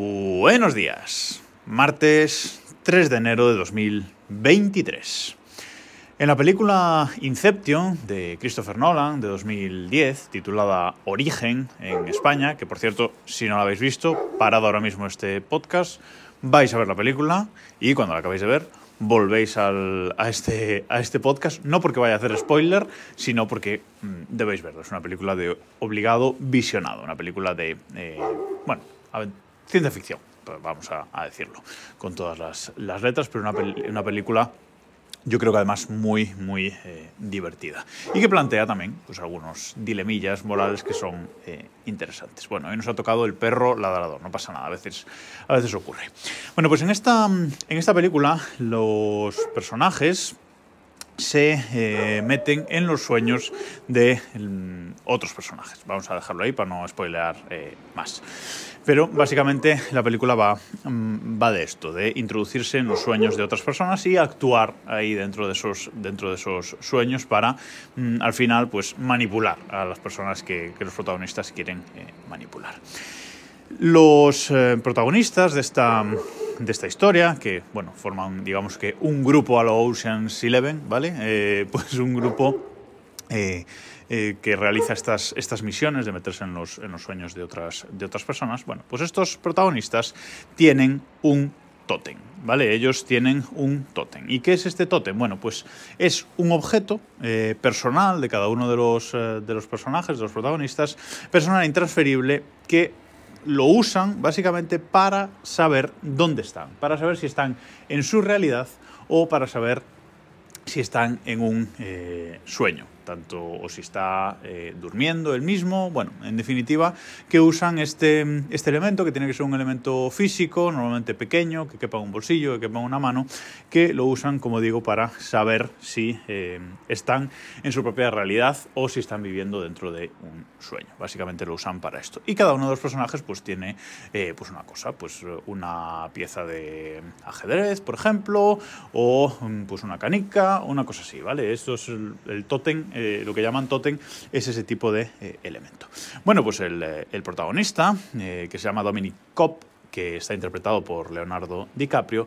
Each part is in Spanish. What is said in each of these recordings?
Buenos días. Martes 3 de enero de 2023. En la película Inception de Christopher Nolan de 2010, titulada Origen en España, que por cierto, si no la habéis visto, parad ahora mismo este podcast, vais a ver la película y cuando la acabéis de ver, volvéis a, este, a este podcast, no porque vaya a hacer spoiler, sino porque mm, debéis verlo. Es una película de obligado visionado, una película de, eh, bueno, ciencia ficción, pues vamos a, decirlo, con todas las, letras, pero una, una, película yo creo que además muy, muy eh, divertida. Y que plantea también pues, algunos dilemillas morales que son eh, interesantes. Bueno, hoy nos ha tocado el perro ladrador, no pasa nada, a veces, a veces ocurre. Bueno, pues en esta, en esta película los personajes se eh, meten en los sueños de mm, otros personajes. Vamos a dejarlo ahí para no spoilear eh, más. Pero básicamente la película va, mm, va de esto, de introducirse en los sueños de otras personas y actuar ahí dentro de esos, dentro de esos sueños para mm, al final pues manipular a las personas que, los protagonistas quieren eh, manipular. Los protagonistas de esta de esta historia, que bueno, forman digamos que un grupo a lo Ocean's Eleven, ¿vale? Eh, pues un grupo eh, eh, que realiza estas, estas misiones de meterse en los, en los sueños de otras, de otras personas. Bueno, pues estos protagonistas tienen un tótem, ¿vale? Ellos tienen un tótem. ¿Y qué es este tótem? Bueno, pues es un objeto personal de cada uno de los, de los personajes, de los protagonistas, personal intransferible que lo usan básicamente para saber dónde están, para saber si están en su realidad o para saber si están en un eh, sueño tanto o si está eh, durmiendo él mismo, bueno, en definitiva, que usan este, este elemento, que tiene que ser un elemento físico, normalmente pequeño, que quepa en un bolsillo, que quepa en una mano, que lo usan, como digo, para saber si eh, están en su propia realidad o si están viviendo dentro de un sueño. Básicamente lo usan para esto. Y cada uno de los personajes pues tiene eh, pues una cosa, pues una pieza de ajedrez, por ejemplo, o pues una canica, una cosa así, ¿vale? Esto es el, el eh, lo que llaman tótem es ese tipo de eh, elemento. Bueno, pues el, eh, protagonista, que se llama Dominic Cobb, que está interpretado por Leonardo DiCaprio,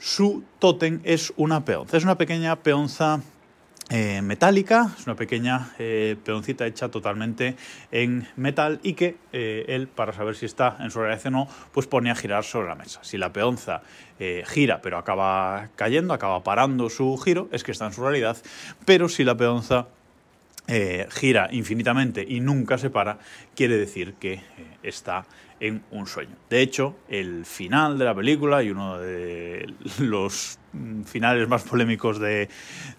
su tótem es una peonza. Es una pequeña peonza metálica, es una pequeña peoncita hecha totalmente en metal y que él, para saber si está en su realidad o no, pues pone a girar sobre la mesa. Si la peonza gira pero acaba cayendo, acaba parando su giro, es que está en su realidad, pero si la peonza eh, gira infinitamente y nunca se para, quiere decir que eh, está en un sueño. De hecho, el final de la película y uno de los finales más polémicos de,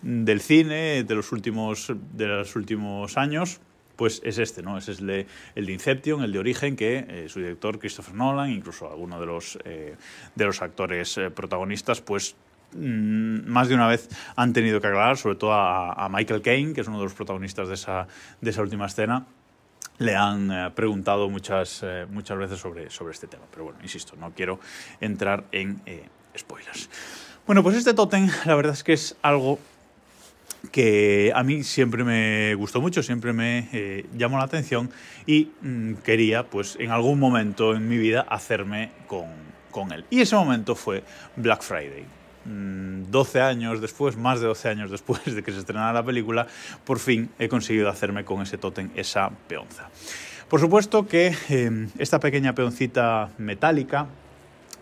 del cine de los últimos, de los últimos años, pues es este, ¿no? Ese es el de, Inception, el de Origen, que eh, su director Christopher Nolan, incluso alguno de los, de los actores protagonistas, pues Mm, más de una vez han tenido que aclarar, sobre todo a, Michael Caine, que es uno de los protagonistas de esa, de esa última escena, le han eh, preguntado muchas, eh, muchas veces sobre, sobre este tema. Pero bueno, insisto, no quiero entrar en eh, spoilers. Bueno, pues este tótem, la verdad es que es algo que a mí siempre me gustó mucho, siempre me llamó la atención y mm, quería, pues en algún momento en mi vida, hacerme con, con él. Y ese momento fue Black Friday. 12 mm, años después, más de 12 años después de que se estrenara la película, por fin he conseguido hacerme con ese tótem esa peonza. Por supuesto que em, esta pequeña peoncita metálica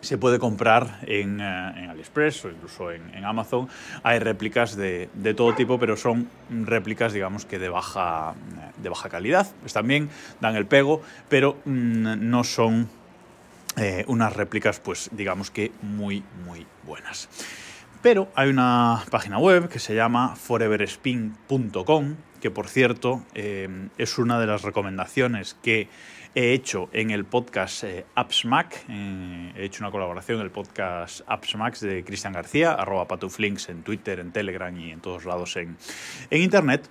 se puede comprar en, eh, AliExpress o incluso en, Amazon. Hay réplicas de, todo tipo, pero son réplicas, digamos que de baja, de baja calidad. Están bien, dan el pego, pero mm, no son eh, unas réplicas, pues digamos que muy, muy buenas. Pero hay una página web que se llama foreverspin.com, que por cierto eh, es una de las recomendaciones que he hecho en el podcast eh, AppsMac. he hecho una colaboración en el podcast AppsMac de Cristian García, arroba patuflinks en Twitter, en Telegram y en todos lados en, en Internet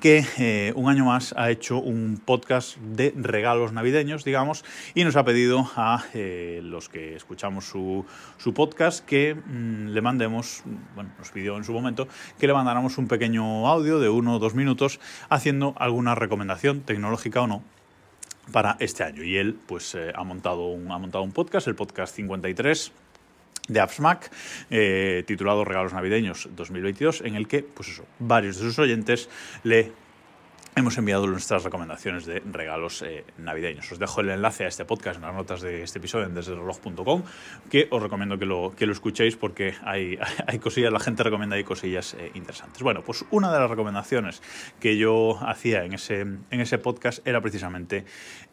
que eh, un año más ha hecho un podcast de regalos navideños, digamos, y nos ha pedido a eh, los que escuchamos su, podcast que mm, le mandemos, bueno, nos pidió en su momento, que le mandáramos un pequeño audio de uno o dos minutos haciendo alguna recomendación tecnológica o no para este año. Y él pues eh, ha, montado un, ha montado un podcast, el podcast 53 de AppsMac, eh, titulado Regalos Navideños 2022, en el que, pues eso, varios de sus oyentes le hemos enviado nuestras recomendaciones de regalos eh, navideños. Os dejo el enlace a este podcast en las notas de este episodio en desdereloj.com, que os recomiendo que lo, que lo escuchéis porque hay, hay cosillas, la gente recomienda ahí cosillas eh, interesantes. Bueno, pues una de las recomendaciones que yo hacía en ese, en ese podcast era precisamente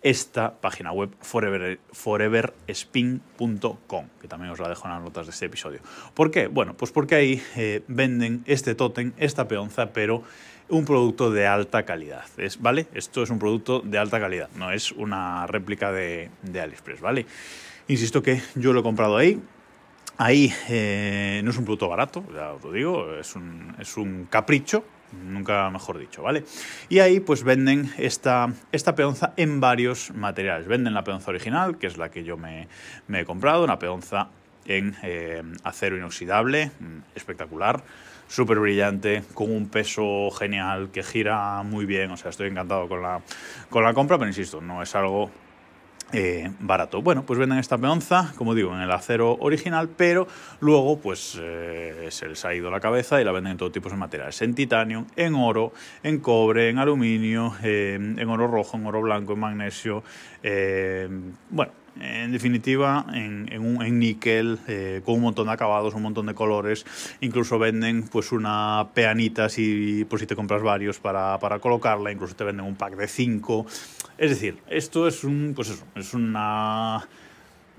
esta página web forever, foreverspin.com, que también os la dejo en las notas de este episodio. ¿Por qué? Bueno, pues porque ahí eh, venden este tótem, esta peonza, pero un producto de alta calidad. Es, ¿Vale? Esto es un producto de alta calidad, no es una réplica de, de AliExpress, ¿vale? Insisto que yo lo he comprado ahí. Ahí eh, no es un producto barato, ya os lo digo, es un, es un capricho, nunca mejor dicho, ¿vale? Y ahí pues venden esta, esta peonza en varios materiales. Venden la peonza original, que es la que yo me, he comprado, una peonza en eh, acero inoxidable, mm, espectacular súper brillante, con un peso genial, que gira muy bien. O sea, estoy encantado con la, con la compra, pero insisto, no es algo eh, barato. Bueno, pues venden esta peonza, como digo, en el acero original, pero luego pues eh, se les ha ido la cabeza y la venden en todo tipo de materiales, en titanio, en oro, en cobre, en aluminio, eh, en oro rojo, en oro blanco, en magnesio, bueno, en definitiva, en, en, níquel, eh, con un montón de acabados, un montón de colores. Incluso venden pues una peanita si, por si te compras varios para, para colocarla. Incluso te venden un pack de cinco. Es decir, esto es un, pues eso, es una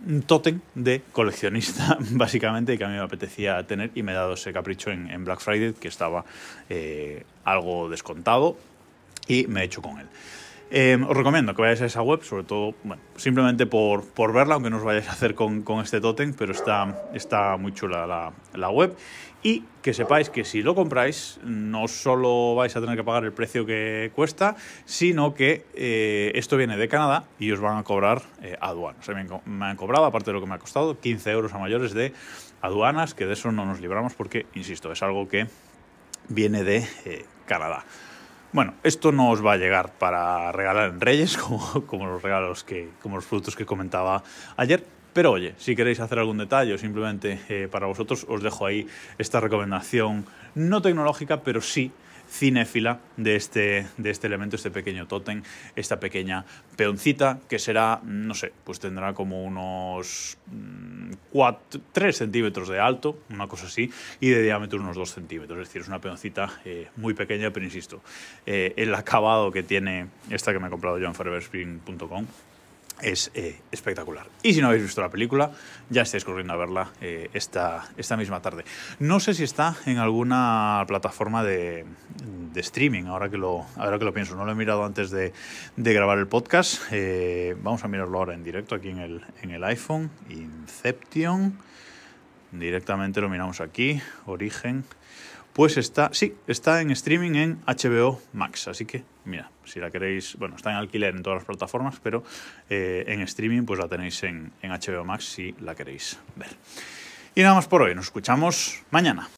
un tótem de coleccionista, básicamente, que a mí me apetecía tener y me he dado ese capricho en, Black Friday, que estaba eh, algo descontado y me he hecho con él. Eh, os recomiendo que vayáis a esa web, sobre todo, simplemente por, por verla, aunque no os vayáis a hacer con, con este tótem, pero está, está muy chula la, la, web. Y que sepáis que si lo compráis, no solo vais a tener que pagar el precio que cuesta, sino que eh, esto viene de Canadá y os van a cobrar eh, aduanas. Me, han cobrado, aparte de lo que me ha costado, 15 euros a mayores de aduanas, que de eso no nos libramos porque, insisto, es algo que viene de Canadá. Bueno, esto no os va a llegar para regalar en Reyes, como, los regalos que, como los productos que comentaba ayer. Pero oye, si queréis hacer algún detalle simplemente eh, para vosotros, os dejo ahí esta recomendación no tecnológica, pero sí cinéfila de este, de este elemento, este pequeño tótem, esta pequeña peoncita que será, no sé, pues tendrá como unos 4, mm, 3 centímetros de alto, una cosa así, y de diámetro unos 2 centímetros. Es decir, es una peoncita eh, muy pequeña, pero insisto, eh, el acabado que tiene esta que me he comprado yo en foreverspring.com es eh, espectacular. Y si no habéis visto la película, ya estáis corriendo a verla eh, esta, esta misma tarde. No sé si está en alguna plataforma de, de, streaming, ahora que, lo, ahora que lo pienso. No lo he mirado antes de, de grabar el podcast. Eh, vamos a mirarlo ahora en directo aquí en el, en el iPhone. Inception. Directamente lo miramos aquí. Origen. Pues está, sí, está en streaming en HBO Max. Así que, mira, si la queréis, bueno, está en alquiler en todas las plataformas, pero eh, en streaming pues la tenéis en, en HBO Max si la queréis ver. Y nada más por hoy, nos escuchamos mañana.